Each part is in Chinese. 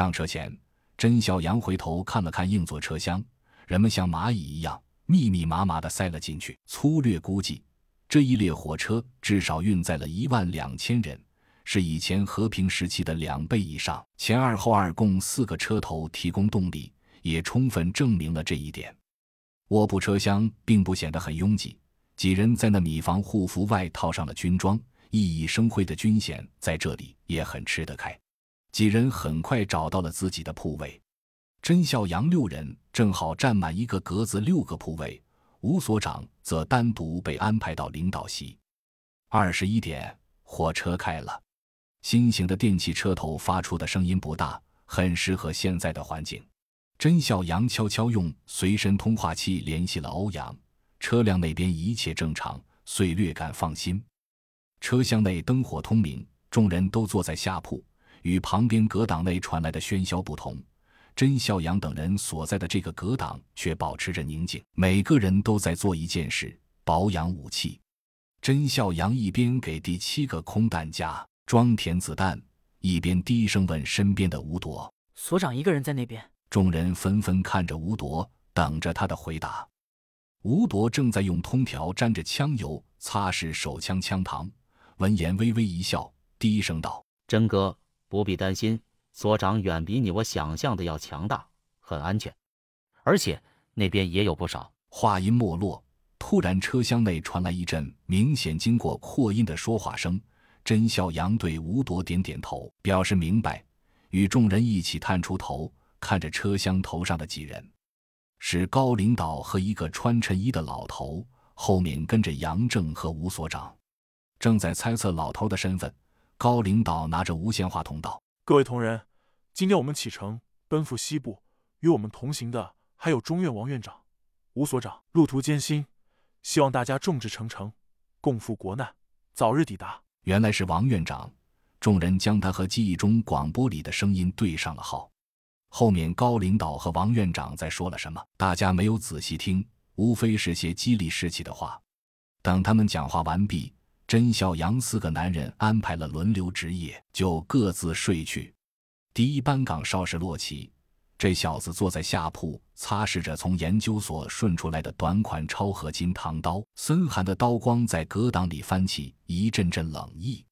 上车前，甄小阳回头看了看硬座车厢，人们像蚂蚁一样密密麻麻地塞了进去。粗略估计，这一列火车至少运载了一万两千人，是以前和平时期的两倍以上。前二后二共四个车头提供动力，也充分证明了这一点。卧铺车厢并不显得很拥挤，几人在那米房护服外套上了军装，熠熠生辉的军衔在这里也很吃得开。几人很快找到了自己的铺位，甄孝阳六人正好占满一个格子六个铺位，吴所长则单独被安排到领导席。二十一点，火车开了，新型的电气车头发出的声音不大，很适合现在的环境。甄孝阳悄悄用随身通话器联系了欧阳，车辆那边一切正常，遂略感放心。车厢内灯火通明，众人都坐在下铺。与旁边隔挡内传来的喧嚣不同，甄孝阳等人所在的这个隔挡却保持着宁静，每个人都在做一件事：保养武器。甄孝阳一边给第七个空弹夹装填子弹，一边低声问身边的吴铎：“所长一个人在那边？”众人纷纷看着吴铎，等着他的回答。吴铎正在用通条沾着枪油擦拭手枪枪膛，闻言微微一笑，低声道：“甄哥。”不必担心，所长远比你我想象的要强大，很安全，而且那边也有不少。话音没落，突然车厢内传来一阵明显经过扩音的说话声。甄笑阳对吴铎点点头，表示明白，与众人一起探出头，看着车厢头上的几人，是高领导和一个穿衬衣的老头，后面跟着杨正和吴所长，正在猜测老头的身份。高领导拿着无线话筒道：“各位同仁，今天我们启程奔赴西部，与我们同行的还有中院王院长、吴所长。路途艰辛，希望大家众志成城，共赴国难，早日抵达。”原来是王院长，众人将他和记忆中广播里的声音对上了号。后面高领导和王院长在说了什么，大家没有仔细听，无非是些激励士气的话。等他们讲话完毕。甄孝阳四个男人安排了轮流值夜，就各自睡去。第一班岗哨时落齐，这小子坐在下铺，擦拭着从研究所顺出来的短款超合金唐刀，森寒的刀光在隔挡里翻起一阵阵冷意。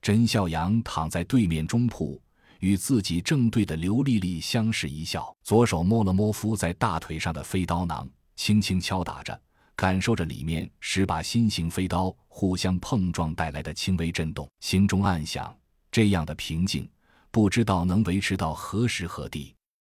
甄孝阳躺在对面中铺，与自己正对的刘丽丽相视一笑，左手摸了摸敷在大腿上的飞刀囊，轻轻敲打着。感受着里面十把新型飞刀互相碰撞带来的轻微震动，心中暗想：这样的平静，不知道能维持到何时何地。